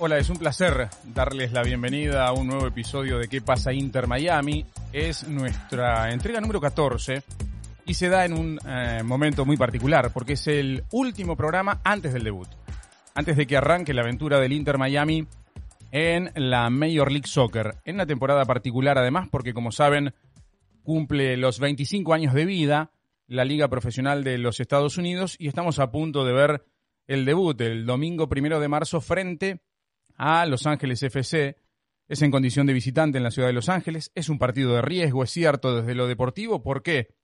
Hola, es un placer darles la bienvenida a un nuevo episodio de ¿Qué pasa Inter Miami? Es nuestra entrega número 14 y se da en un eh, momento muy particular porque es el último programa antes del debut. Antes de que arranque la aventura del Inter Miami en la Major League Soccer. En una temporada particular además porque como saben cumple los 25 años de vida la Liga Profesional de los Estados Unidos y estamos a punto de ver el debut el domingo primero de marzo frente a Los Ángeles FC. Es en condición de visitante en la ciudad de Los Ángeles. Es un partido de riesgo, es cierto, desde lo deportivo. ¿Por qué?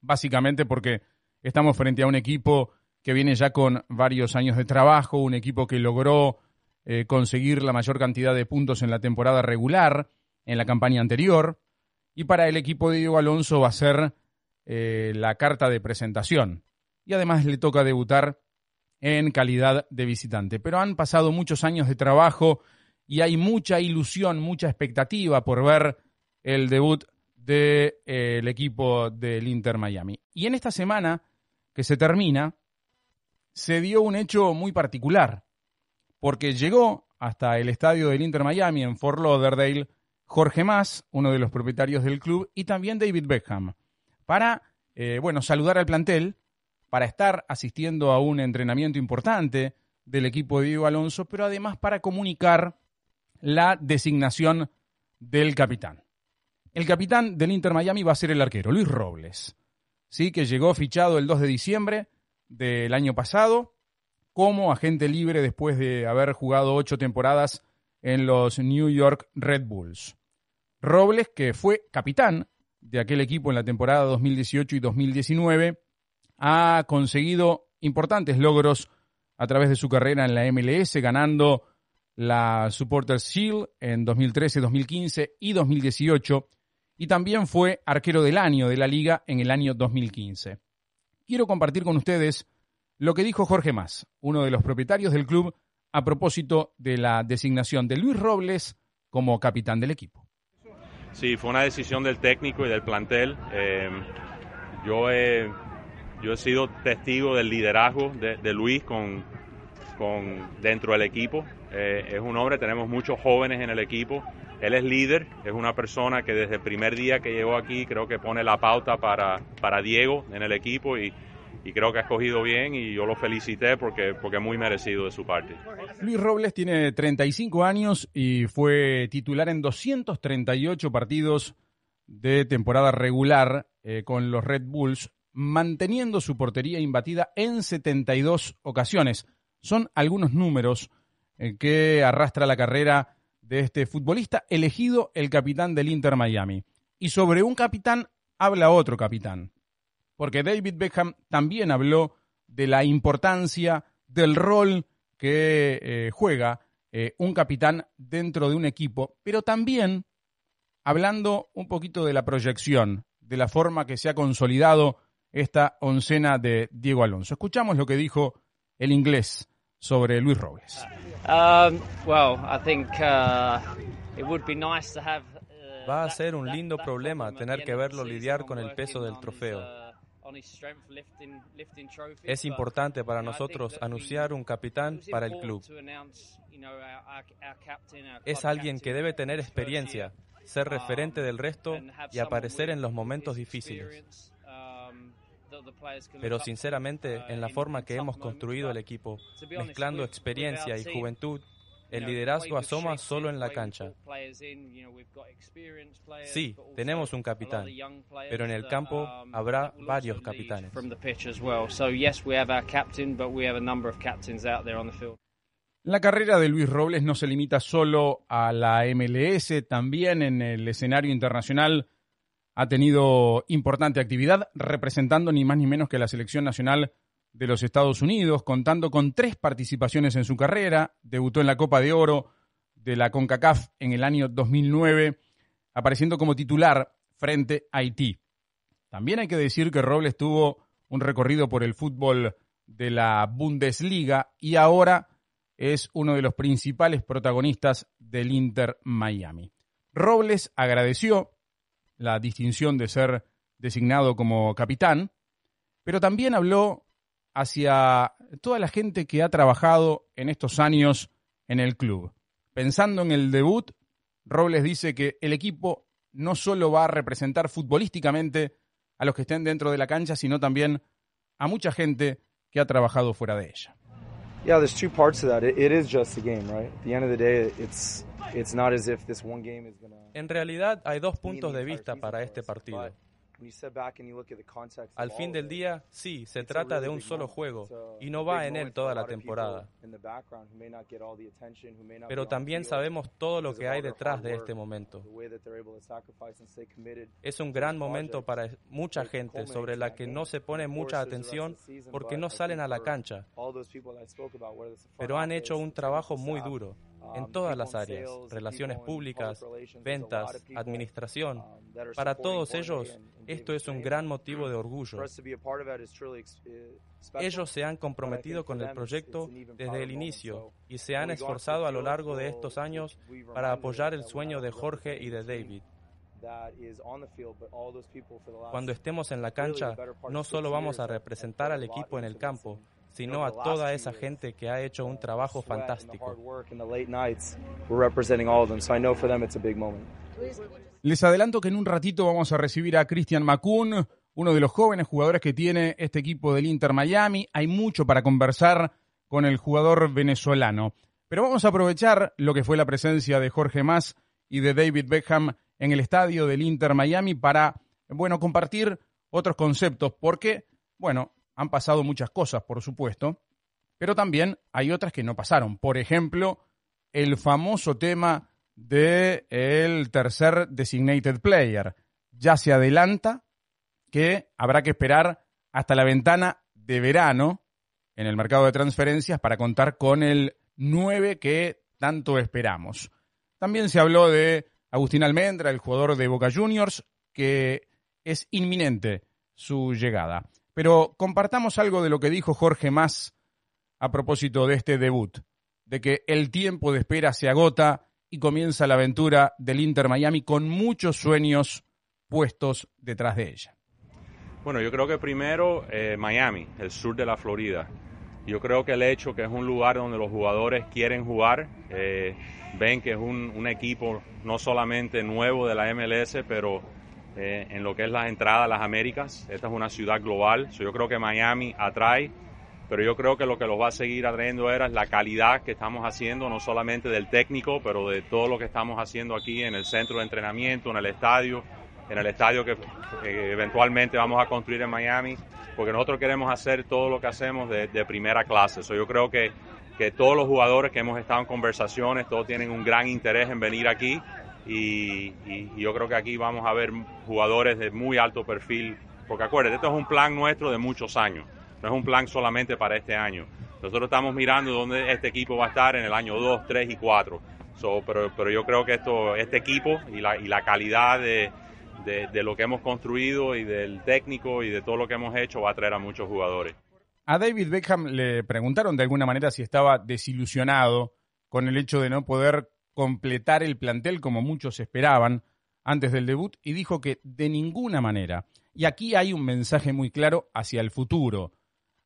Básicamente porque estamos frente a un equipo que viene ya con varios años de trabajo, un equipo que logró eh, conseguir la mayor cantidad de puntos en la temporada regular, en la campaña anterior. Y para el equipo de Diego Alonso va a ser eh, la carta de presentación. Y además le toca debutar en calidad de visitante. Pero han pasado muchos años de trabajo y hay mucha ilusión, mucha expectativa por ver el debut del de, eh, equipo del Inter Miami. Y en esta semana que se termina, se dio un hecho muy particular, porque llegó hasta el estadio del Inter Miami en Fort Lauderdale Jorge Mas, uno de los propietarios del club, y también David Beckham, para, eh, bueno, saludar al plantel para estar asistiendo a un entrenamiento importante del equipo de Diego Alonso, pero además para comunicar la designación del capitán. El capitán del Inter Miami va a ser el arquero, Luis Robles, ¿sí? que llegó fichado el 2 de diciembre del año pasado como agente libre después de haber jugado ocho temporadas en los New York Red Bulls. Robles, que fue capitán de aquel equipo en la temporada 2018 y 2019, ha conseguido importantes logros a través de su carrera en la MLS, ganando la Supporters Shield en 2013, 2015 y 2018, y también fue arquero del año de la liga en el año 2015. Quiero compartir con ustedes lo que dijo Jorge Más, uno de los propietarios del club, a propósito de la designación de Luis Robles como capitán del equipo. Sí, fue una decisión del técnico y del plantel. Eh, yo he yo he sido testigo del liderazgo de, Luis con, con, dentro del equipo. Eh, es un hombre, tenemos muchos jóvenes en el equipo. Él es líder, es una persona que desde el primer día que llegó aquí creo que pone la pauta para, para Diego en el equipo y, y creo que ha escogido bien y yo lo felicité porque, porque muy merecido de su parte. Luis Robles tiene 35 años y fue titular en 238 partidos de temporada regular eh, con los Red Bulls manteniendo su portería imbatida en 72 ocasiones. Son algunos números eh, que arrastra la carrera de este futbolista elegido el capitán del Inter Miami. Y sobre un capitán habla otro capitán, porque David Beckham también habló de la importancia del rol que eh, juega eh, un capitán dentro de un equipo, pero también hablando un poquito de la proyección, de la forma que se ha consolidado esta oncena de Diego Alonso. Escuchamos lo que dijo el inglés sobre Luis Robles. Va a ser un lindo problema tener que verlo lidiar con el peso del trofeo. Uh, es importante para nosotros anunciar un capitán para el club. Es alguien que debe tener experiencia, ser referente del resto y aparecer en los momentos difíciles. Pero sinceramente, en la forma que hemos construido el equipo, mezclando experiencia y juventud, el liderazgo asoma solo en la cancha. Sí, tenemos un capitán, pero en el campo habrá varios capitanes. La carrera de Luis Robles no se limita solo a la MLS, también en el escenario internacional ha tenido importante actividad representando ni más ni menos que la selección nacional de los Estados Unidos, contando con tres participaciones en su carrera. Debutó en la Copa de Oro de la CONCACAF en el año 2009, apareciendo como titular frente a Haití. También hay que decir que Robles tuvo un recorrido por el fútbol de la Bundesliga y ahora es uno de los principales protagonistas del Inter Miami. Robles agradeció la distinción de ser designado como capitán, pero también habló hacia toda la gente que ha trabajado en estos años en el club. Pensando en el debut, Robles dice que el equipo no solo va a representar futbolísticamente a los que estén dentro de la cancha, sino también a mucha gente que ha trabajado fuera de ella. En realidad hay dos puntos de vista para este partido. Al fin del día, sí, se trata de un solo juego y no va en él toda la temporada. Pero también sabemos todo lo que hay detrás de este momento. Es un gran momento para mucha gente sobre la que no se pone mucha atención porque no salen a la cancha, pero han hecho un trabajo muy duro en todas las áreas, relaciones públicas, ventas, administración. Para todos ellos, esto es un gran motivo de orgullo. Ellos se han comprometido con el proyecto desde el inicio y se han esforzado a lo largo de estos años para apoyar el sueño de Jorge y de David. Cuando estemos en la cancha, no solo vamos a representar al equipo en el campo, sino a toda esa gente que ha hecho un trabajo fantástico. Les adelanto que en un ratito vamos a recibir a Christian Macun, uno de los jóvenes jugadores que tiene este equipo del Inter Miami. Hay mucho para conversar con el jugador venezolano. Pero vamos a aprovechar lo que fue la presencia de Jorge Mas y de David Beckham en el estadio del Inter Miami para, bueno, compartir otros conceptos, porque, bueno, han pasado muchas cosas, por supuesto, pero también hay otras que no pasaron. Por ejemplo, el famoso tema del el tercer designated player. Ya se adelanta que habrá que esperar hasta la ventana de verano en el mercado de transferencias para contar con el 9 que tanto esperamos. También se habló de Agustín Almendra, el jugador de Boca Juniors, que es inminente su llegada. Pero compartamos algo de lo que dijo Jorge Más a propósito de este debut, de que el tiempo de espera se agota y comienza la aventura del Inter Miami con muchos sueños puestos detrás de ella. Bueno, yo creo que primero eh, Miami, el sur de la Florida. Yo creo que el hecho que es un lugar donde los jugadores quieren jugar, eh, ven que es un, un, equipo no solamente nuevo de la MLS, pero eh, en lo que es la entrada a las Américas. Esta es una ciudad global, yo creo que Miami atrae, pero yo creo que lo que los va a seguir atrayendo era la calidad que estamos haciendo, no solamente del técnico, pero de todo lo que estamos haciendo aquí en el centro de entrenamiento, en el estadio, en el estadio que eventualmente vamos a construir en Miami, porque nosotros queremos hacer todo lo que hacemos de, primera clase. yo creo que, que todos los jugadores que hemos estado en conversaciones, todos tienen un gran interés en venir aquí y, yo creo que aquí vamos a ver jugadores de muy alto perfil, porque acuérdense, esto es un plan nuestro de muchos años, no es un plan solamente para este año. Nosotros estamos mirando dónde este equipo va a estar en el año 2, 3 y 4. pero, pero yo creo que esto, este equipo y la, y la calidad de, de, lo que hemos construido y del técnico y de todo lo que hemos hecho va a traer a muchos jugadores. A David Beckham le preguntaron de alguna manera si estaba desilusionado con el hecho de no poder completar el plantel como muchos esperaban antes del debut y dijo que de ninguna manera. Y aquí hay un mensaje muy claro hacia el futuro,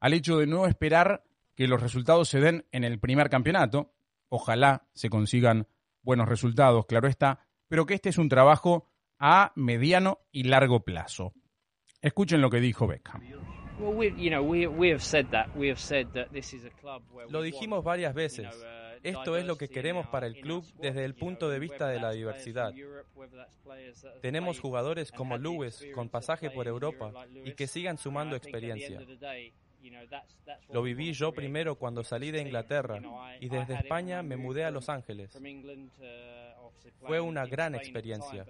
al hecho de no esperar que los resultados se den en el primer campeonato, ojalá se consigan buenos resultados, claro está, pero que este es un trabajo a mediano y largo plazo. Escuchen lo que dijo Beckham. Lo dijimos varias veces. Esto es lo que queremos para el club desde el punto de vista de la diversidad. Tenemos jugadores como Lewis con pasaje por Europa y que sigan sumando experiencia. Lo viví yo primero cuando salí de Inglaterra y desde España me mudé a Los Ángeles. Fue una gran experiencia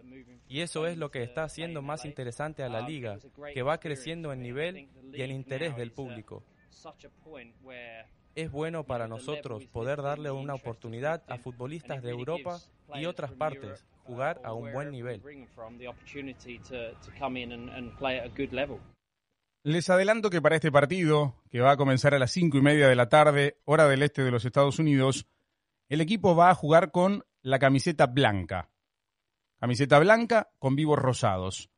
y eso es lo que está haciendo más interesante a la liga, que va creciendo en nivel y en interés del público es bueno para nosotros poder darle una oportunidad a futbolistas de Europa y otras partes jugar a un buen nivel. Les adelanto que para este partido, que va a comenzar a las cinco y media de la tarde, hora del este de los Estados Unidos, el equipo va a jugar con la camiseta blanca. Camiseta blanca con vivos rosados.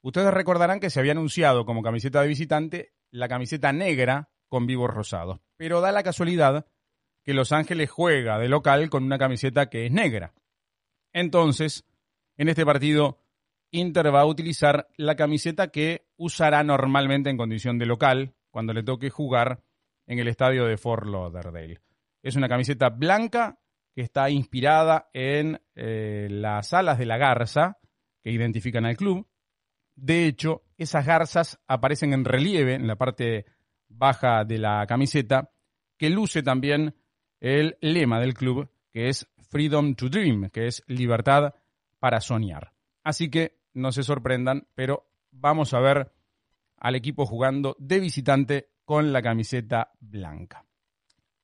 Ustedes recordarán que se había anunciado como camiseta de visitante la camiseta negra con vivos rosados. Pero da la casualidad que Los Ángeles juega de local con una camiseta que es negra. Entonces, en este partido, Inter va a utilizar la camiseta que usará normalmente en condición de local cuando le toque jugar en el estadio de Fort Lauderdale. Es una camiseta blanca que está inspirada en eh, las alas de la garza que identifican al club. De hecho, esas garzas aparecen en relieve en la parte baja de la camiseta, que luce también el lema del club, que es Freedom to Dream, que es libertad para soñar. Así que no se sorprendan, pero vamos a ver al equipo jugando de visitante con la camiseta blanca.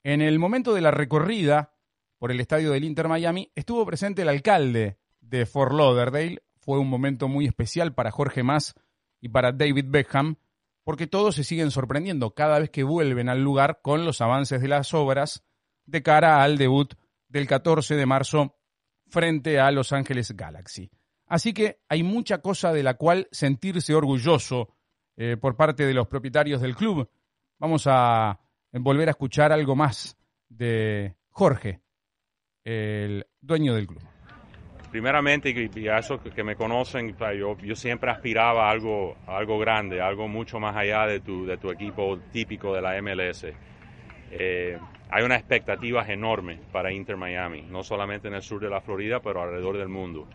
En el momento de la recorrida por el estadio del Inter Miami estuvo presente el alcalde de Fort Lauderdale. Fue un momento muy especial para Jorge Mas y para David Beckham, porque todos se siguen sorprendiendo cada vez que vuelven al lugar con los avances de las obras de cara al debut del 14 de marzo frente a Los Ángeles Galaxy. Así que hay mucha cosa de la cual sentirse orgulloso eh, por parte de los propietarios del club. Vamos a volver a escuchar algo más de Jorge, el dueño del club. Primeramente, y a esos que me conocen, yo, siempre aspiraba a algo, algo grande, algo mucho más allá de tu, equipo típico de la MLS. Eh, hay unas expectativas enormes para Inter Miami, no solamente en el sur de la Florida, pero alrededor del mundo,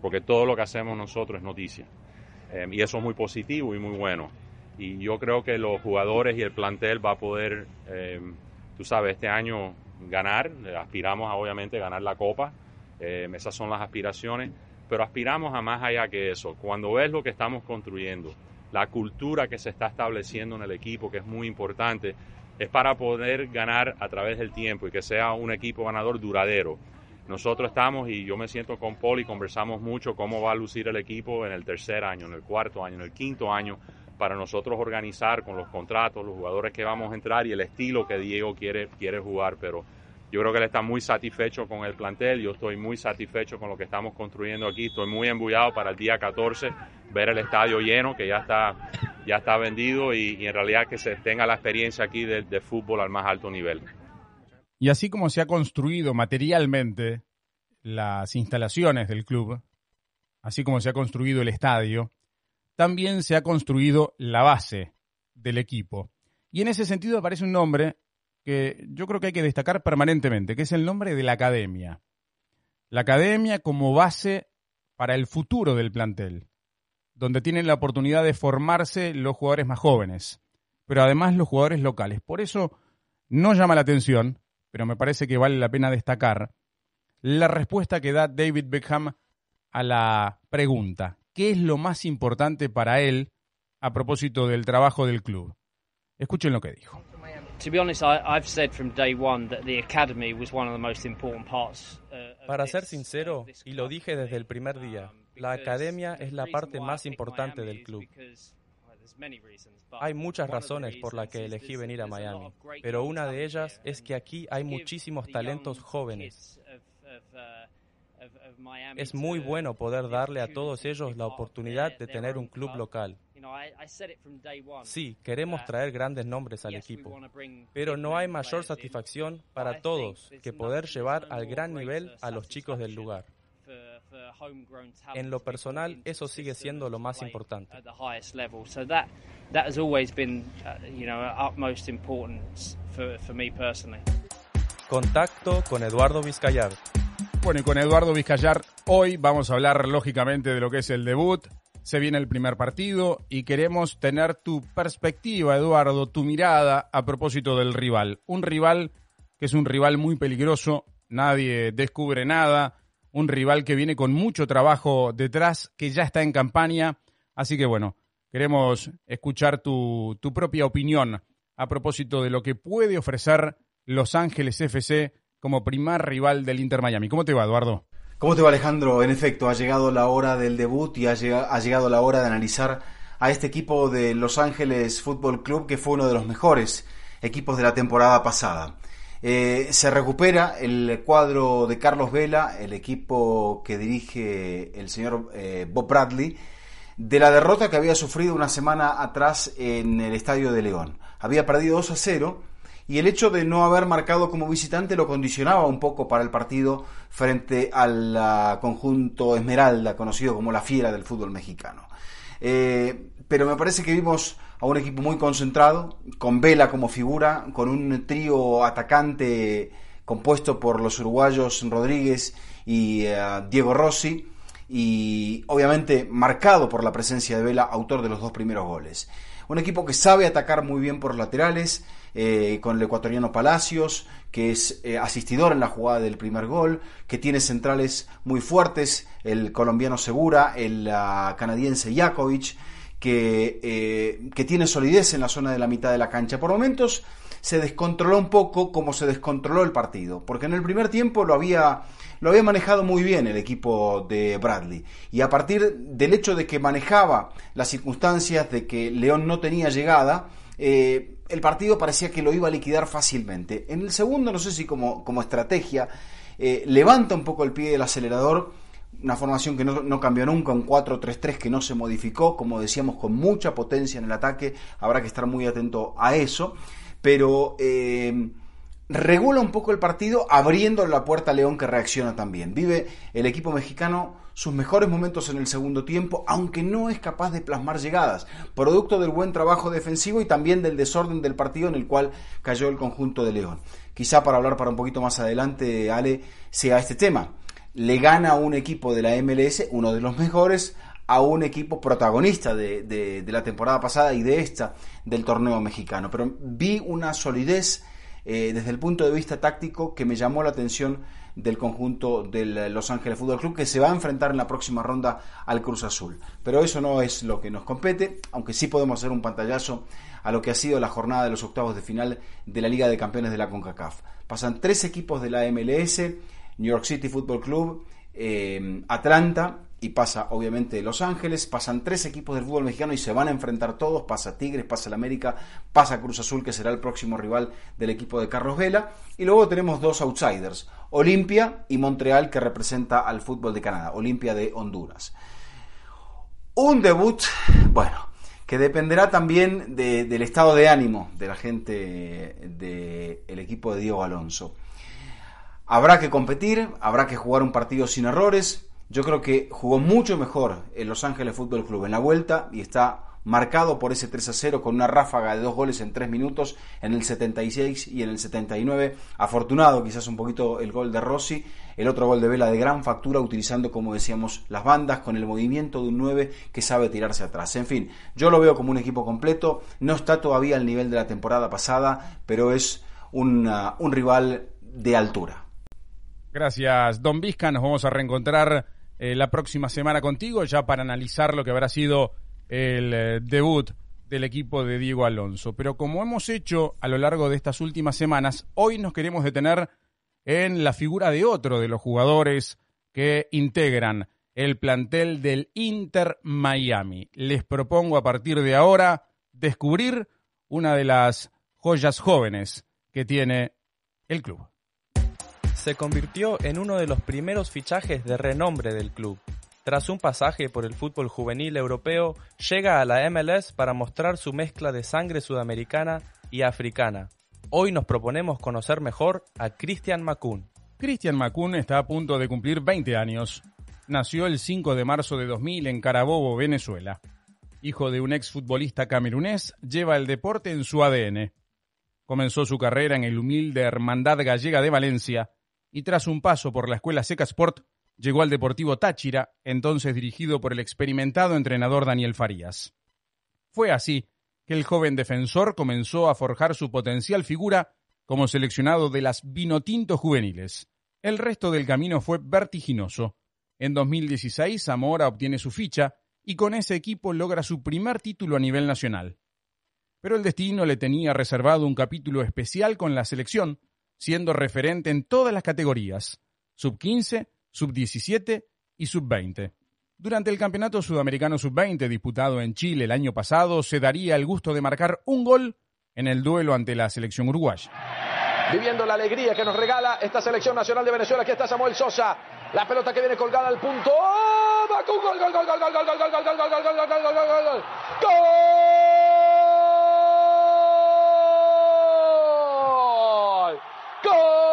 porque todo lo que hacemos nosotros es noticia. Eh, y eso es muy positivo y muy bueno. Y yo creo que los jugadores y el plantel va a poder, eh, tú sabes, este año ganar. Aspiramos a obviamente ganar la copa. Eh, esas son las aspiraciones. Pero aspiramos a más allá que eso. Cuando ves lo que estamos construyendo, la cultura que se está estableciendo en el equipo, que es muy importante, es para poder ganar a través del tiempo y que sea un equipo ganador duradero. Nosotros estamos, y yo me siento con Paul y conversamos mucho cómo va a lucir el equipo en el tercer año, en el cuarto año, en el quinto año, para nosotros organizar con los contratos, los jugadores que vamos a entrar y el estilo que Diego quiere, quiere jugar. Pero yo creo que él está muy satisfecho con el plantel, yo estoy muy satisfecho con lo que estamos construyendo aquí, estoy muy embullado para el día 14 ver el estadio lleno, que ya está, ya está vendido y, en realidad que se tenga la experiencia aquí de, de fútbol al más alto nivel. Y así como se ha construido materialmente las instalaciones del club, así como se ha construido el estadio, también se ha construido la base del equipo. Y en ese sentido aparece un nombre que yo creo que hay que destacar permanentemente, que es el nombre de la academia. La academia como base para el futuro del plantel, donde tienen la oportunidad de formarse los jugadores más jóvenes, pero además los jugadores locales. Por eso no llama la atención pero me parece que vale la pena destacar la respuesta que da David Beckham a la pregunta, ¿qué es lo más importante para él a propósito del trabajo del club? Escuchen lo que dijo. Para ser sincero, y lo dije desde el primer día, la academia es la parte más importante del club. Hay muchas razones por las que elegí venir a Miami, pero una de ellas es que aquí hay muchísimos talentos jóvenes. Es muy bueno poder darle a todos ellos la oportunidad de tener un club local. Sí, queremos traer grandes nombres al equipo, pero no hay mayor satisfacción para todos que poder llevar al gran nivel a los chicos del lugar. En lo personal, eso sigue siendo lo más importante. Contacto con Eduardo Vizcayar. Bueno, y con Eduardo Vizcayar hoy vamos a hablar lógicamente de lo que es el debut. Se viene el primer partido y queremos tener tu perspectiva, Eduardo, tu mirada a propósito del rival. Un rival que es un rival muy peligroso, nadie descubre nada, un rival que viene con mucho trabajo detrás, que ya está en campaña. Así que bueno, queremos escuchar tu, tu propia opinión a propósito de lo que puede ofrecer Los Ángeles FC como primer rival del Inter Miami. ¿Cómo te va, Eduardo? ¿Cómo te va, Alejandro? En efecto, ha llegado la hora del debut y ha llegado, la hora de analizar a este equipo de Los Ángeles Fútbol Club, que fue uno de los mejores equipos de la temporada pasada. Eh, se recupera el cuadro de Carlos Vela, el equipo que dirige el señor eh, Bob Bradley, de la derrota que había sufrido una semana atrás en el Estadio de León. Había perdido 2 a 0 y el hecho de no haber marcado como visitante lo condicionaba un poco para el partido frente al ah, conjunto Esmeralda, conocido como la fiera del fútbol mexicano. Eh, pero me parece que vimos a un equipo muy concentrado, con Vela como figura, con un trío atacante compuesto por los uruguayos Rodríguez y eh, Diego Rossi, y obviamente marcado por la presencia de Vela, autor de los dos primeros goles. Un equipo que sabe atacar muy bien por laterales, eh, con el ecuatoriano Palacios, que es eh, asistidor en la jugada del primer gol, que tiene centrales muy fuertes, el colombiano Segura, el canadiense Jakovic, que, eh, que tiene solidez en la zona de la mitad de la cancha. Por momentos se descontroló un poco como se descontroló el partido, porque en el primer tiempo lo había, lo había manejado muy bien el equipo de Bradley. Y a partir del hecho de que manejaba las circunstancias de que León no tenía llegada, el partido parecía que lo iba a liquidar fácilmente. En el segundo, no sé si como, como estrategia, eh, levanta un poco el pie del acelerador una formación que no, cambió nunca, un 4-3-3 que no se modificó, como decíamos, con mucha potencia en el ataque, habrá que estar muy atento a eso, pero eh, regula un poco el partido abriendo la puerta a León que reacciona también. Vive el equipo mexicano sus mejores momentos en el segundo tiempo, aunque no es capaz de plasmar llegadas, producto del buen trabajo defensivo y también del desorden del partido en el cual cayó el conjunto de León. Quizá para hablar para un poquito más adelante, Ale, sea este tema le gana un equipo de la MLS, uno de los mejores, a un equipo protagonista de, la temporada pasada y de esta del torneo mexicano. Pero vi una solidez eh, desde el punto de vista táctico que me llamó la atención del conjunto del Los Ángeles Fútbol Club que se va a enfrentar en la próxima ronda al Cruz Azul. Pero eso no es lo que nos compete, aunque sí podemos hacer un pantallazo a lo que ha sido la jornada de los octavos de final de la Liga de Campeones de la CONCACAF. Pasan tres equipos de la MLS, New York City Football Club, eh, Atlanta y pasa obviamente Los Ángeles, pasan tres equipos del fútbol mexicano y se van a enfrentar todos, pasa Tigres, pasa el América, pasa Cruz Azul que será el próximo rival del equipo de Carlos Vela y luego tenemos dos outsiders, Olimpia y Montreal que representa al fútbol de Canadá, Olimpia de Honduras. Un debut, bueno, que dependerá también del estado de ánimo de la gente del equipo de Diego Alonso. Habrá que competir, habrá que jugar un partido sin errores. Yo creo que jugó mucho mejor el Los Ángeles Fútbol Club en la vuelta y está marcado por ese 3 a 0 con una ráfaga de dos goles en tres minutos en el 76 y en el 79. Afortunado quizás un poquito el gol de Rossi, el otro gol de Vela de gran factura utilizando como decíamos las bandas con el movimiento de un 9 que sabe tirarse atrás. En fin, yo lo veo como un equipo completo, no está todavía al nivel de la temporada pasada, pero es un rival de altura. Gracias, Don Vizca. Nos vamos a reencontrar eh, la próxima semana contigo ya para analizar lo que habrá sido el eh, debut del equipo de Diego Alonso. Pero como hemos hecho a lo largo de estas últimas semanas, hoy nos queremos detener en la figura de otro de los jugadores que integran el plantel del Inter Miami. Les propongo a partir de ahora descubrir una de las joyas jóvenes que tiene el club se convirtió en uno de los primeros fichajes de renombre del club. Tras un pasaje por el fútbol juvenil europeo, llega a la MLS para mostrar su mezcla de sangre sudamericana y africana. Hoy nos proponemos conocer mejor a Christian Macun. Christian Macun está a punto de cumplir 20 años. Nació el 5 de marzo de 2000 en Carabobo, Venezuela. Hijo de un exfutbolista camerunés, lleva el deporte en su ADN. Comenzó su carrera en el humilde Hermandad Gallega de Valencia, y tras un paso por la escuela Seca Sport, llegó al Deportivo Táchira, entonces dirigido por el experimentado entrenador Daniel Farías. Fue así que el joven defensor comenzó a forjar su potencial figura como seleccionado de las Vinotinto juveniles. El resto del camino fue vertiginoso. En 2016 Zamora obtiene su ficha y con ese equipo logra su primer título a nivel nacional. Pero el destino le tenía reservado un capítulo especial con la selección, siendo referente en todas las categorías, sub-15, sub-17 y sub-20. Durante el Campeonato Sudamericano Sub-20 disputado en Chile el año pasado, se daría el gusto de marcar un gol en el duelo ante la selección uruguaya. Viviendo la alegría que nos regala esta selección nacional de Venezuela, aquí está Samuel Sosa, la pelota que viene colgada al punto, ¡Oh! gol, gol, gol, gol, gol, gol, gol, gol, gol, gol, gol, gol, gol, Go!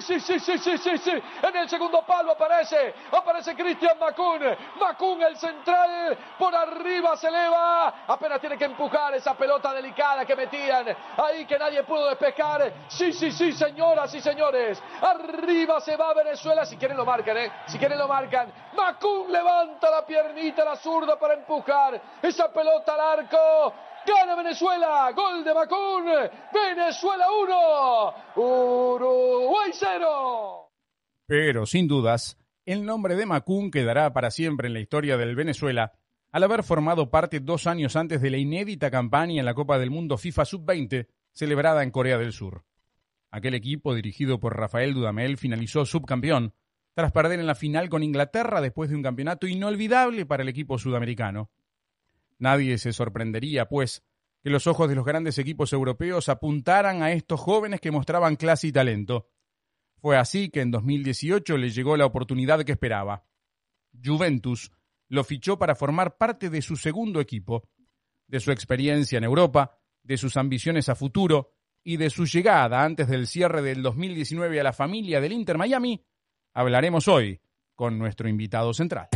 Sí, sí, sí, sí, sí, sí. En el segundo palo aparece, aparece Cristian Macun. Macun, el central, por arriba se eleva. Apenas tiene que empujar esa pelota delicada que metían ahí que nadie pudo despejar. Sí, sí, sí, señoras y señores. Arriba se va Venezuela. Si quieren lo marcan, ¿eh? Si quieren lo marcan. Macun levanta la piernita, la zurda para empujar esa pelota al arco. Gana Venezuela, gol de Macún, Venezuela 1, Uruguay 0. Pero sin dudas, el nombre de Macún quedará para siempre en la historia del Venezuela al haber formado parte dos años antes de la inédita campaña en la Copa del Mundo FIFA Sub-20 celebrada en Corea del Sur. Aquel equipo dirigido por Rafael Dudamel finalizó subcampeón tras perder en la final con Inglaterra después de un campeonato inolvidable para el equipo sudamericano. Nadie se sorprendería, pues, que los ojos de los grandes equipos europeos apuntaran a estos jóvenes que mostraban clase y talento. Fue así que en 2018 le llegó la oportunidad que esperaba. Juventus lo fichó para formar parte de su segundo equipo. De su experiencia en Europa, de sus ambiciones a futuro y de su llegada antes del cierre del 2019 a la familia del Inter Miami, hablaremos hoy con nuestro invitado central.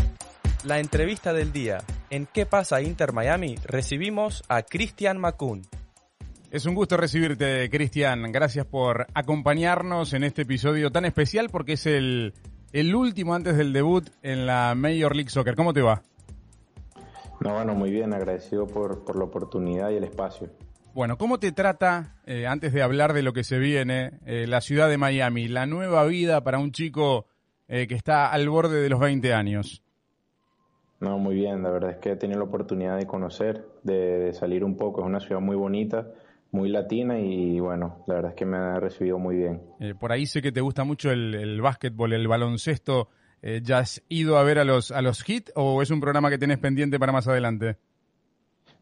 La entrevista del día. En ¿Qué pasa Inter Miami? Recibimos a Cristian Macun. Es un gusto recibirte, Cristian. Gracias por acompañarnos en este episodio tan especial porque es el, el último antes del debut en la Major League Soccer. ¿Cómo te va? No, bueno, muy bien. Agradecido por, por la oportunidad y el espacio. Bueno, ¿cómo te trata, eh, antes de hablar de lo que se viene, eh, la ciudad de Miami, la nueva vida para un chico eh, que está al borde de los 20 años? No, muy bien, la verdad es que he tenido la oportunidad de conocer, de, salir un poco, es una ciudad muy bonita, muy latina y bueno, la verdad es que me ha recibido muy bien. Eh, por ahí sé que te gusta mucho el, el básquetbol, el baloncesto. Eh, ¿Ya has ido a ver a los, a los hits o es un programa que tienes pendiente para más adelante?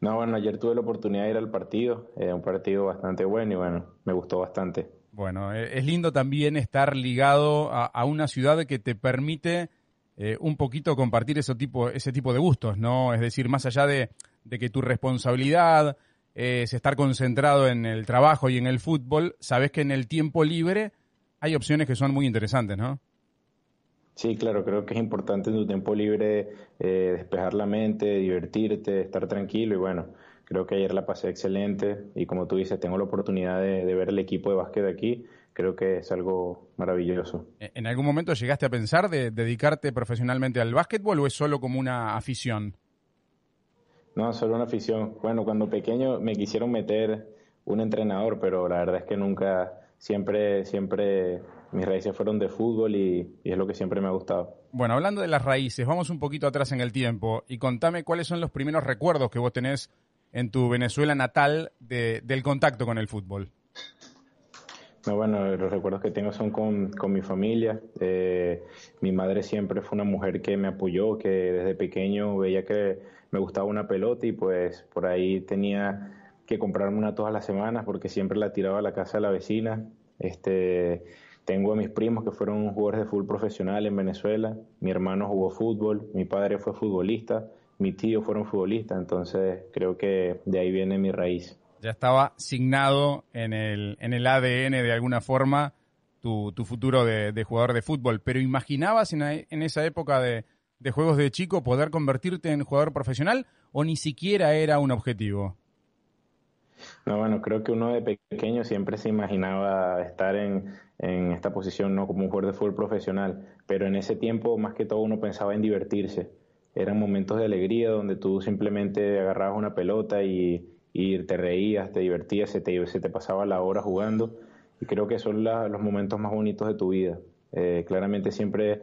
No, bueno, ayer tuve la oportunidad de ir al partido, eh, un partido bastante bueno y bueno, me gustó bastante. Bueno, es lindo también estar ligado a, a una ciudad que te permite eh, un poquito compartir ese tipo, ese tipo de gustos, ¿no? Es decir, más allá de, que tu responsabilidad es estar concentrado en el trabajo y en el fútbol, sabes que en el tiempo libre hay opciones que son muy interesantes, ¿no? Sí, claro, creo que es importante en tu tiempo libre eh, despejar la mente, divertirte, estar tranquilo y bueno, creo que ayer la pasé excelente y como tú dices, tengo la oportunidad de, de ver el equipo de básquet aquí creo que es algo maravilloso. ¿E-, ¿En algún momento llegaste a pensar de dedicarte profesionalmente al básquetbol o es solo como una afición? No, solo una afición. Bueno, cuando pequeño me quisieron meter un entrenador, pero la verdad es que nunca, siempre, siempre mis raíces fueron de fútbol y, es lo que siempre me ha gustado. Bueno, hablando de las raíces, vamos un poquito atrás en el tiempo y contame cuáles son los primeros recuerdos que vos tenés en tu Venezuela natal del contacto con el fútbol. No, bueno, los recuerdos que tengo son con, mi familia. Eh, mi madre siempre fue una mujer que me apoyó, que desde pequeño veía que me gustaba una pelota y pues por ahí tenía que comprarme una todas las semanas porque siempre la tiraba a la casa de la vecina. Este, tengo a mis primos que fueron jugadores de fútbol profesional en Venezuela. Mi hermano jugó fútbol, mi padre fue futbolista, mi tío fueron futbolistas, entonces creo que de ahí viene mi raíz ya estaba signado en el, en el ADN de alguna forma tu, tu futuro de, jugador de fútbol. Pero ¿imaginabas en, en esa época de, de, juegos de chico poder convertirte en jugador profesional o ni siquiera era un objetivo? No, bueno, creo que uno de pequeño siempre se imaginaba estar en, en esta posición no como un jugador de fútbol profesional, pero en ese tiempo más que todo uno pensaba en divertirse. Eran momentos de alegría donde tú simplemente agarrabas una pelota y, y te reías, te divertías, se te, se te pasaba la hora jugando y creo que son los momentos más bonitos de tu vida. Eh, claramente siempre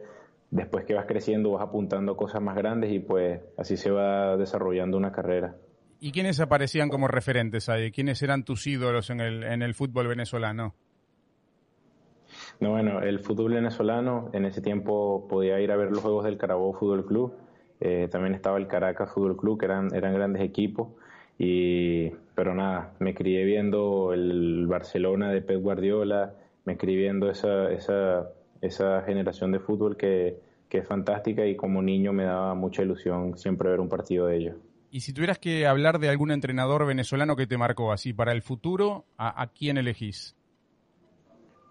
después que vas creciendo vas apuntando cosas más grandes y pues así se va desarrollando una carrera. ¿Y quiénes aparecían como referentes ahí? ¿Quiénes eran tus ídolos en el, en el fútbol venezolano? No, bueno, el fútbol venezolano en ese tiempo podía ir a ver los juegos del Carabobo Fútbol Club. Eh, también estaba el Caracas Fútbol Club, que eran, eran grandes equipos. Y, pero nada, me crié viendo el Barcelona de Pep Guardiola, me crié viendo esa, esa, esa generación de fútbol que, que es fantástica y como niño me daba mucha ilusión siempre ver un partido de ellos. Y si tuvieras que hablar de algún entrenador venezolano que te marcó así para el futuro, ¿a, quién elegís?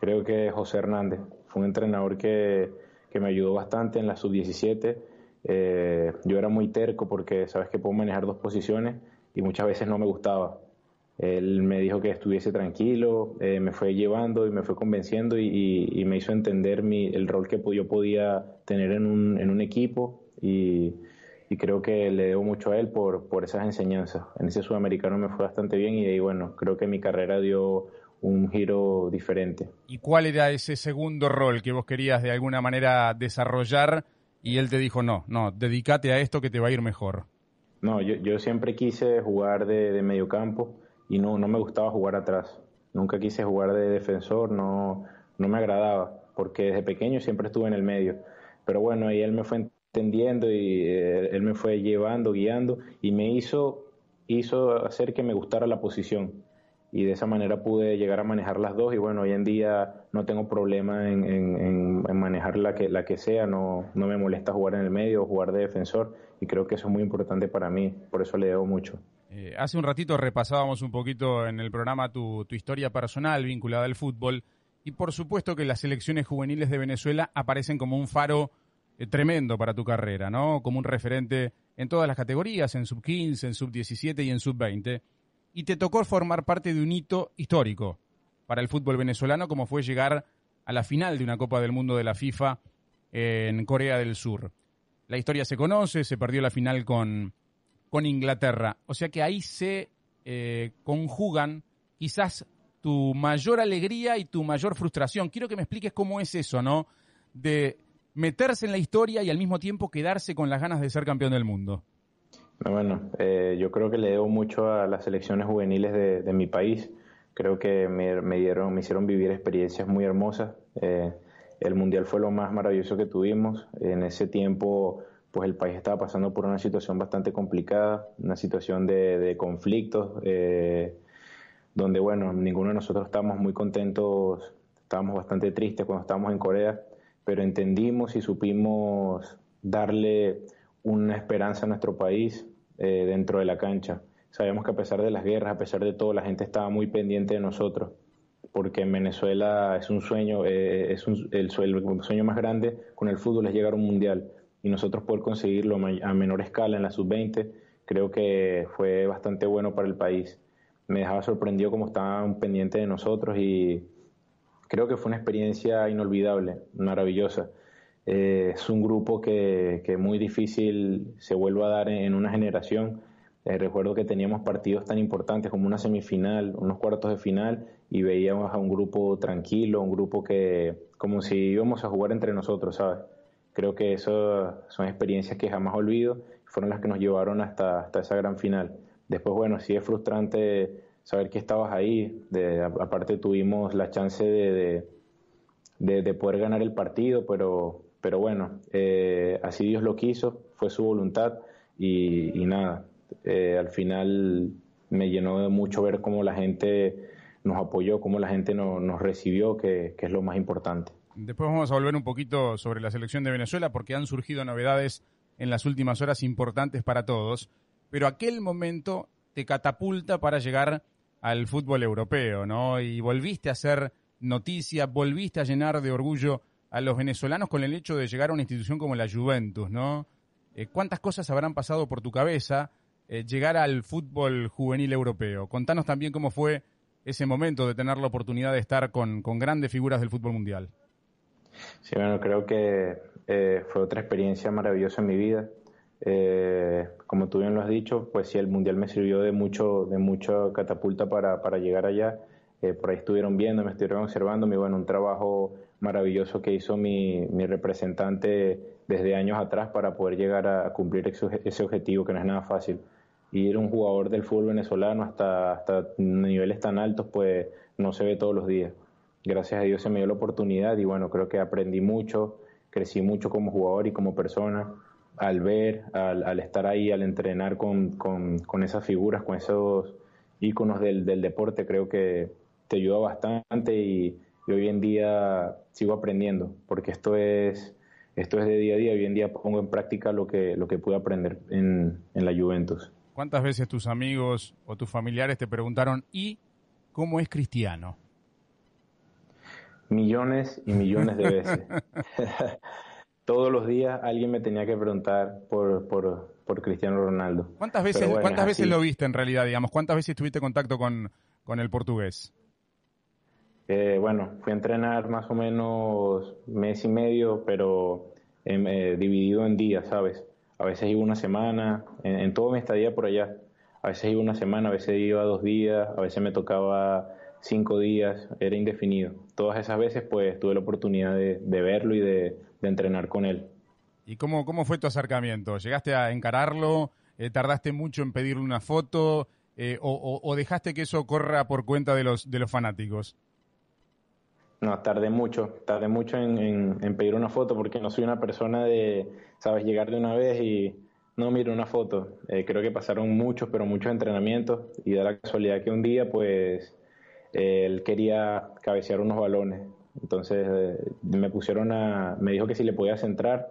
Creo que José Hernández fue un entrenador que, que me ayudó bastante en la sub-17. Eh, yo era muy terco porque sabes que puedo manejar dos posiciones y muchas veces no me gustaba. Él me dijo que estuviese tranquilo, eh, me fue llevando y me fue convenciendo y, me hizo entender mi, el rol que yo podía tener en un, en un equipo y, creo que le debo mucho a él por, por esas enseñanzas. En ese sudamericano me fue bastante bien y ahí, bueno, creo que mi carrera dio un giro diferente. ¿Y cuál era ese segundo rol que vos querías de alguna manera desarrollar y él te dijo, no, no, dedícate a esto que te va a ir mejor? No, yo, yo siempre quise jugar de, de medio campo y no, no me gustaba jugar atrás. Nunca quise jugar de defensor, no, no me agradaba, porque desde pequeño siempre estuve en el medio. Pero bueno, ahí él me fue entendiendo y eh, él me fue llevando, guiando y me hizo, hizo hacer que me gustara la posición. Y de esa manera pude llegar a manejar las dos y bueno, hoy en día no tengo problema en, en, manejar la que, la que sea, no, no me molesta jugar en el medio o jugar de defensor y creo que eso es muy importante para mí, por eso le debo mucho. Eh, hace un ratito repasábamos un poquito en el programa tu, historia personal vinculada al fútbol y por supuesto que las selecciones juveniles de Venezuela aparecen como un faro eh, tremendo para tu carrera, ¿no? Como un referente en todas las categorías, en sub 15, en sub 17 y en sub 20. Y te tocó formar parte de un hito histórico para el fútbol venezolano como fue llegar a la final de una Copa del Mundo de la FIFA en Corea del Sur. La historia se conoce, se perdió la final con con Inglaterra. O sea que ahí se eh, conjugan quizás tu mayor alegría y tu mayor frustración. Quiero que me expliques cómo es eso, ¿no? De meterse en la historia y al mismo tiempo quedarse con las ganas de ser campeón del mundo. Bueno, eh, yo creo que le debo mucho a las selecciones juveniles de, mi país. Creo que me, dieron, me hicieron vivir experiencias muy hermosas. Eh, el Mundial fue lo más maravilloso que tuvimos. En ese tiempo pues el país estaba pasando por una situación bastante complicada, una situación de, conflictos, eh, donde, bueno, ninguno de nosotros estábamos muy contentos, estábamos bastante tristes cuando estábamos en Corea, pero entendimos y supimos darle una esperanza a nuestro país eh, dentro de la cancha. Sabemos que a pesar de las guerras, a pesar de todo, la gente estaba muy pendiente de nosotros, porque en Venezuela es un sueño, eh, es el, el, sueño más grande con el fútbol es llegar a un mundial y nosotros poder conseguirlo a menor escala en la sub-20, creo que fue bastante bueno para el país. Me dejaba sorprendido como estaban pendientes de nosotros y creo que fue una experiencia inolvidable, maravillosa. Eh, es un grupo que, que, muy difícil se vuelva a dar en, una generación. Eh, recuerdo que teníamos partidos tan importantes como una semifinal, unos cuartos de final y veíamos a un grupo tranquilo, un grupo que como si íbamos a jugar entre nosotros, ¿sabes? Creo que eso son experiencias que jamás olvido fueron las que nos llevaron hasta, hasta esa gran final. Después, bueno, sí es frustrante saber que estabas ahí. De, aparte tuvimos la chance de, de, poder ganar el partido, pero, pero bueno, eh, así Dios lo quiso, fue su voluntad y, nada, eh, al final me llenó de mucho ver cómo la gente nos apoyó, cómo la gente nos recibió, que es lo más importante. Después vamos a volver un poquito sobre la selección de Venezuela porque han surgido novedades en las últimas horas importantes para todos, pero aquel momento te catapulta para llegar al fútbol europeo, ¿no? Y volviste a hacer noticia, volviste a llenar de orgullo a los venezolanos con el hecho de llegar a una institución como la Juventus, ¿no? Eh, ¿Cuántas cosas habrán pasado por tu cabeza eh, llegar al fútbol juvenil europeo? Contanos también cómo fue ese momento de tener la oportunidad de estar con, con grandes figuras del fútbol mundial. Sí, bueno, creo que eh, fue otra experiencia maravillosa en mi vida. Como tú bien lo has dicho, pues sí, el Mundial me sirvió de mucho, de mucha catapulta para, para llegar allá. Por ahí estuvieron viendo, me estuvieron observando, y bueno, un trabajo maravilloso que hizo mi, mi representante desde años atrás para poder llegar a, cumplir ese, objetivo, que no es nada fácil. Ir un jugador del fútbol venezolano hasta, hasta niveles tan altos, pues no se ve todos los días gracias a Dios se me dio la oportunidad y bueno, creo que aprendí mucho, crecí mucho como jugador y como persona al ver, al, estar ahí, al entrenar con, con, esas figuras, con esos íconos del, del, deporte, creo que te ayuda bastante y, hoy en día sigo aprendiendo, porque esto es, esto es de día a día, hoy en día pongo en práctica lo que, lo que pude aprender en, en la Juventus. ¿Cuántas veces tus amigos o tus familiares te preguntaron, ¿y cómo es cristiano? millones y millones de veces. Todos los días alguien me tenía que preguntar por, por, por Cristiano Ronaldo. ¿Cuántas veces, ¿cuántas veces lo viste en realidad, digamos? ¿Cuántas veces tuviste contacto con, con el portugués? Eh, bueno, fui a entrenar más o menos mes y medio, pero em, eh, dividido en días, ¿sabes? A veces iba una semana, en, todo mi estadía por allá. A veces iba una semana, a veces iba dos días, a veces me tocaba cinco días, era indefinido. Todas esas veces pues tuve la oportunidad de, verlo y de, entrenar con él. ¿Y cómo, cómo fue tu acercamiento? ¿Llegaste a encararlo? Eh, ¿Tardaste mucho en pedirle una foto? Eh, o, dejaste que eso corra por cuenta de los, de los fanáticos? No, tardé mucho, tardé mucho en, pedir una foto porque no soy una persona de, sabes, llegar de una vez y no miro una foto. Eh, creo que pasaron muchos, pero muchos entrenamientos y da la casualidad que un día pues él quería cabecear unos balones. Entonces eh, me pusieron a, me dijo que si le podía centrar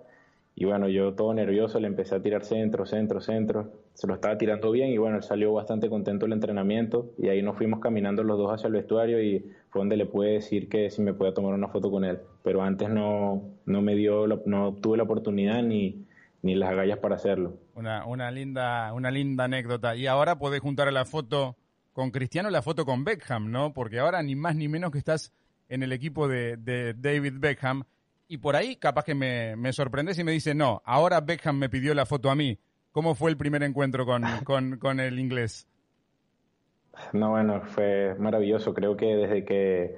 y bueno, yo todo nervioso le empecé a tirar centro, centro, centro. Se lo estaba tirando bien y bueno, él salió bastante contento del entrenamiento y ahí nos fuimos caminando los dos hacia el vestuario y fue le pude decir que si me podía tomar una foto con él. Pero antes no, no me dio, no tuve la oportunidad ni, ni las agallas para hacerlo. Una, una, linda, una linda anécdota. Y ahora podés juntar la foto con Cristiano la foto con Beckham, ¿no? Porque ahora ni más ni menos que estás en el equipo de, David Beckham. Y por ahí capaz que me, me sorprendes y me dice, no, ahora Beckham me pidió la foto a mí. ¿Cómo fue el primer encuentro con, con, el inglés? No, bueno, fue maravilloso. Creo que desde que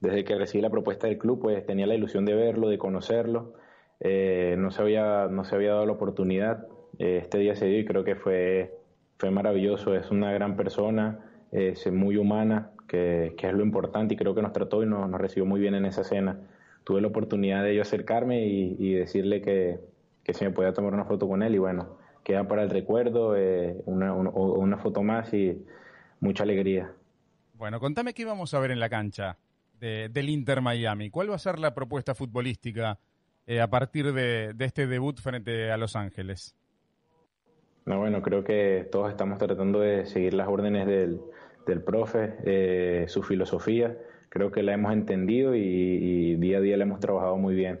desde que recibí la propuesta del club, pues tenía la ilusión de verlo, de conocerlo. Eh, no se había no se había dado la oportunidad. Eh, este día se dio y creo que fue fue maravilloso. Es una gran persona es muy humana, que, es lo importante y creo que nos trató y nos, recibió muy bien en esa cena. Tuve la oportunidad de yo acercarme y, decirle que, que se me podía tomar una foto con él y bueno, queda para el recuerdo, eh, una, una, foto más y mucha alegría. Bueno, contame qué vamos a ver en la cancha del Inter Miami. ¿Cuál va a ser la propuesta futbolística eh, a partir de, de, este debut frente a Los Ángeles? No, bueno, creo que todos estamos tratando de seguir las órdenes del, del profe, eh, su filosofía. Creo que la hemos entendido y, día a día la hemos trabajado muy bien.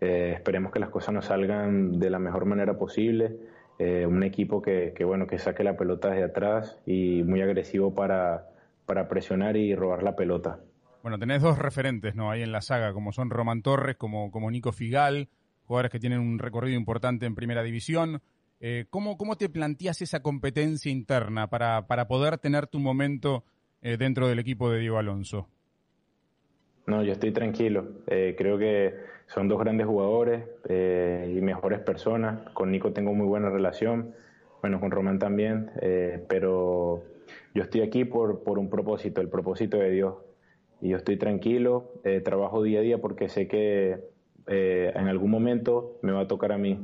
Eh, esperemos que las cosas nos salgan de la mejor manera posible. Eh, un equipo que, bueno, que saque la pelota desde atrás y muy agresivo para, para presionar y robar la pelota. Bueno, tenés dos referentes ¿no? ahí en la saga, como son Román Torres, como, como Nico Figal, jugadores que tienen un recorrido importante en primera división. Eh, ¿cómo, ¿Cómo te planteas esa competencia interna para, para poder tener tu momento eh, dentro del equipo de Diego Alonso? No, yo estoy tranquilo. Eh, creo que son dos grandes jugadores y mejores personas. Con Nico tengo muy buena relación, bueno, con Román también, pero yo estoy aquí por, por un propósito, el propósito de Dios. Y yo estoy tranquilo, trabajo día a día porque sé que en algún momento me va a tocar a mí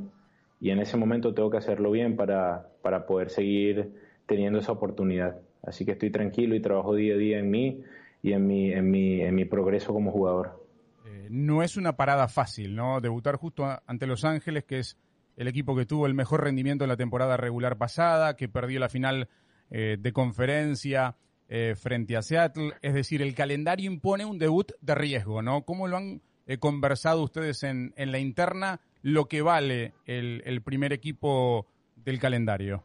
y en ese momento tengo que hacerlo bien para, para poder seguir teniendo esa oportunidad. Así que estoy tranquilo y trabajo día a día en mí y en mi, en mi, en mi progreso como jugador. Eh, no es una parada fácil, ¿no? Debutar justo ante Los Ángeles, que es el equipo que tuvo el mejor rendimiento en la temporada regular pasada, que perdió la final eh, de conferencia eh, frente a Seattle. Es decir, el calendario impone un debut de riesgo, ¿no? ¿Cómo lo han conversado ustedes en, en la interna? lo que vale el, primer equipo del calendario?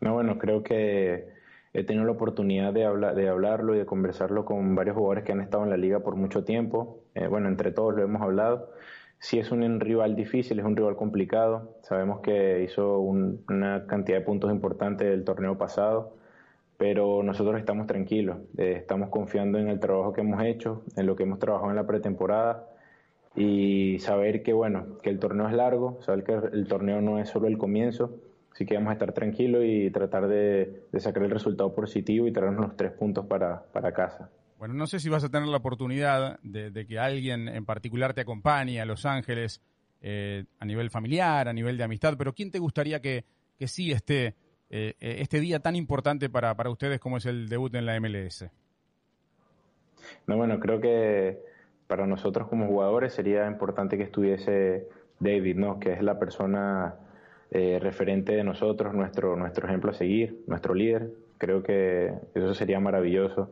No, bueno, creo que he tenido la oportunidad de, de hablarlo y de conversarlo con varios jugadores que han estado en la liga por mucho tiempo. Eh, bueno, entre todos lo hemos hablado. Sí es un rival difícil, es un rival complicado. Sabemos que hizo una cantidad de puntos importantes del torneo pasado, pero nosotros estamos tranquilos. Eh, estamos confiando en el trabajo que hemos hecho, en lo que hemos trabajado en la pretemporada y saber que, bueno, que el torneo es largo, saber que el torneo no es solo el comienzo, así que vamos a estar tranquilos y tratar de, sacar el resultado positivo y traernos los tres puntos para, para casa. Bueno, no sé si vas a tener la oportunidad de, que alguien en particular te acompañe a Los Ángeles eh, a nivel familiar, a nivel de amistad, pero ¿quién te gustaría que, que sí esté eh, este día tan importante para, para ustedes como es el debut en la MLS? No, bueno, creo que para nosotros como jugadores sería importante que estuviese David, ¿no? que es la persona eh, referente de nosotros, nuestro, nuestro ejemplo a seguir, nuestro líder. Creo que eso sería maravilloso.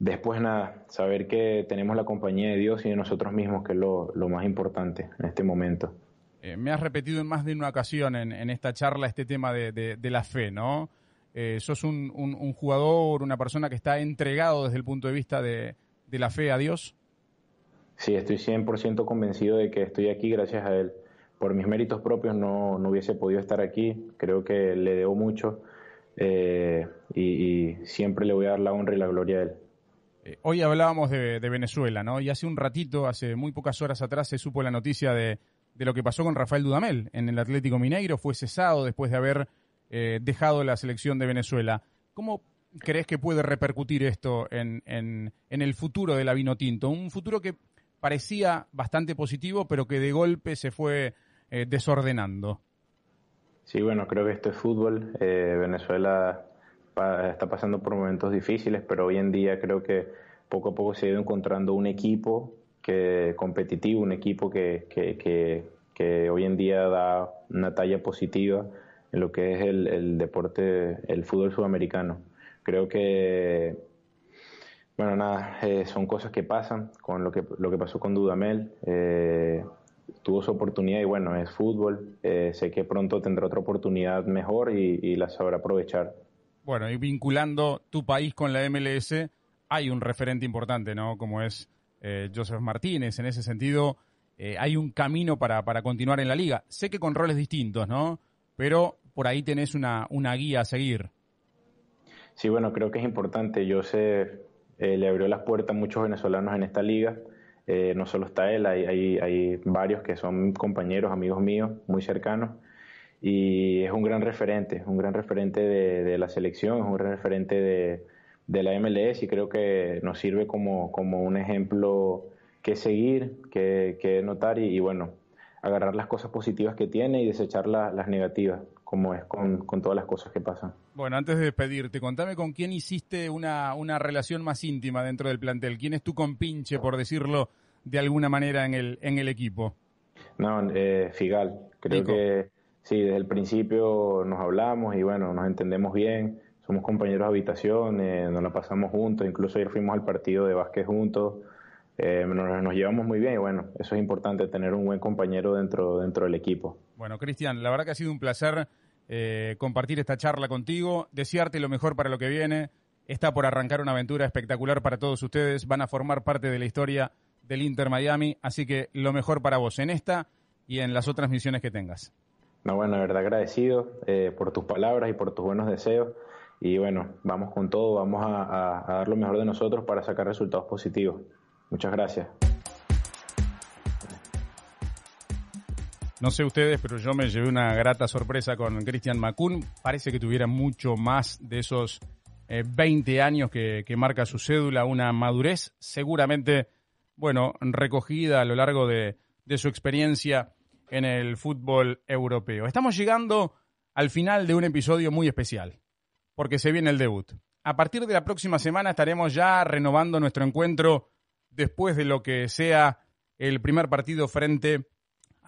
después nada, saber que tenemos la compañía de Dios y de nosotros mismos, que es lo, más importante en este momento. Eh, me has repetido en más de una ocasión en, esta charla este tema de, la fe, ¿no? Eh, sos un, jugador, una persona que está entregado desde el punto de vista de, la fe a Dios. Sí, estoy 100% convencido de que estoy aquí gracias a Él. Por mis méritos propios no, no hubiese podido estar aquí. Creo que le debo mucho eh, y, siempre le voy a dar la honra y la gloria a Él. Eh, hoy hablábamos de, Venezuela, ¿no? Y hace un ratito, hace muy pocas horas atrás, se supo la noticia de, lo que pasó con Rafael Dudamel en el Atlético Mineiro. Fue cesado después de haber eh, dejado la selección de Venezuela. ¿Cómo crees que puede repercutir esto en, en, el futuro de la Vino Tinto? Un futuro que parecía bastante positivo, pero que de golpe se fue eh, desordenando. Sí, bueno, creo que esto es fútbol. Venezuela está pasando por momentos difíciles, pero hoy en día creo que poco a poco se ha ido encontrando un equipo que competitivo, un equipo que, que, que, hoy en día da una talla positiva en lo que es el, deporte, el fútbol sudamericano. Creo que, bueno, nada, eh, son cosas que pasan, con lo que, lo que pasó con Dudamel. Eh, tuvo su oportunidad y bueno, es fútbol. Eh, sé que pronto tendrá otra oportunidad mejor y, y la sabrá aprovechar. Bueno, y vinculando tu país con la MLS, hay un referente importante, ¿no? Como es eh, Joseph Martínez. En ese sentido, eh, hay un camino para, para continuar en la liga. Sé que con roles distintos, ¿no? Pero por ahí tenés una, una guía a seguir. Sí, bueno, creo que es importante. Joseph eh, le abrió las puertas a muchos venezolanos en esta liga. No solo está él, hay, varios que son compañeros, amigos míos, muy cercanos. Y es un gran referente, un gran referente de, la selección, es un gran referente de, la MLS y creo que nos sirve como, un ejemplo que seguir, que notar y, bueno, agarrar las cosas positivas que tiene y desechar las negativas, como es con, con, todas las cosas que pasan. Bueno, antes de despedirte, contame con quién hiciste una, una relación más íntima dentro del plantel. ¿Quién es tu compinche, por decirlo de alguna manera, en el, en el equipo? No, eh, Figal. Creo que Sí, desde el principio nos hablamos y bueno, nos entendemos bien, somos compañeros de habitación, eh, nos la pasamos juntos, incluso ayer fuimos al partido de básquet juntos, eh, nos, llevamos muy bien y bueno, eso es importante, tener un buen compañero dentro, dentro del equipo. Bueno, Cristian, la verdad que ha sido un placer eh, compartir esta charla contigo, desearte lo mejor para lo que viene. Está por arrancar una aventura espectacular para todos ustedes, van a formar parte de la historia del Inter Miami, así que lo mejor para vos en esta y en las otras misiones que tengas. No, bueno, de verdad agradecido eh, por tus palabras y por tus buenos deseos. Y bueno, vamos con todo, vamos a, dar lo mejor de nosotros para sacar resultados positivos. Muchas gracias. No sé ustedes, pero yo me llevé una grata sorpresa con Christian Macun. Parece que tuviera mucho más de esos 20 eh, años que, marca su cédula, una madurez seguramente, bueno, recogida a lo largo de su experiencia en el fútbol europeo. Estamos llegando al final de un episodio muy especial, porque se viene el debut. A partir de la próxima semana estaremos ya renovando nuestro encuentro después de lo que sea el primer partido frente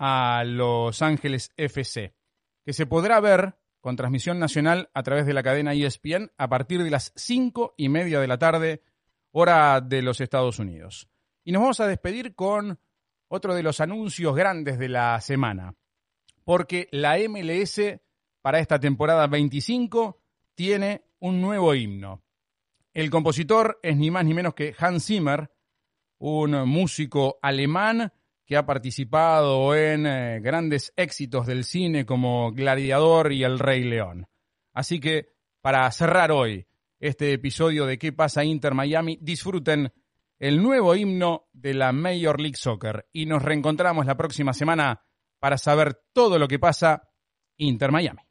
a Los Ángeles FC, que se podrá ver con transmisión nacional a través de la cadena ESPN a partir de las cinco y media de la tarde, hora de los Estados Unidos. Y nos vamos a despedir con otro de los anuncios grandes de la semana, porque la MLS para esta temporada 25 tiene un nuevo himno. El compositor es ni más ni menos que Hans Zimmer, un músico alemán que ha participado en eh, grandes éxitos del cine como Gladiador y El Rey León. Así que, para cerrar hoy este episodio de ¿Qué pasa Inter Miami? Disfruten el nuevo himno de la Major League Soccer. Y nos reencontramos la próxima semana para saber todo lo que pasa Inter Miami.